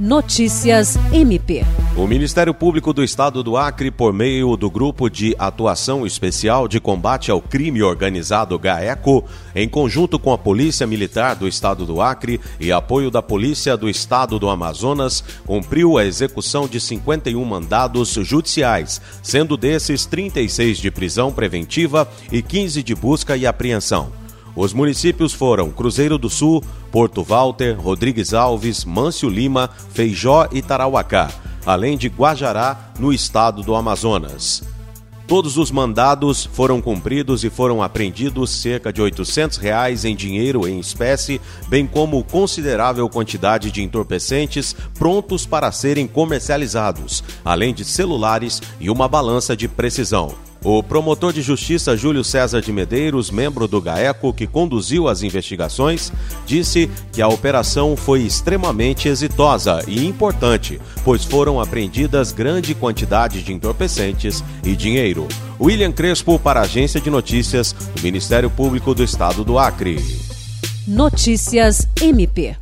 Notícias MP. O Ministério Público do Estado do Acre, por meio do Grupo de Atuação Especial de Combate ao Crime Organizado GAECO, em conjunto com a Polícia Militar do Estado do Acre e apoio da Polícia do Estado do Amazonas, cumpriu a execução de 51 mandados judiciais, sendo desses 36 de prisão preventiva e 15 de busca e apreensão. Os municípios foram Cruzeiro do Sul, Porto Walter, Rodrigues Alves, Mâncio Lima, Feijó e Tarauacá, além de Guajará, no estado do Amazonas. Todos os mandados foram cumpridos e foram apreendidos cerca de 800 reais em dinheiro em espécie, bem como considerável quantidade de entorpecentes prontos para serem comercializados, além de celulares e uma balança de precisão. O promotor de justiça Júlio César de Medeiros, membro do GAECO que conduziu as investigações, disse que a operação foi extremamente exitosa e importante, pois foram apreendidas grande quantidade de entorpecentes e dinheiro. William Crespo para a Agência de Notícias do Ministério Público do Estado do Acre. Notícias MP.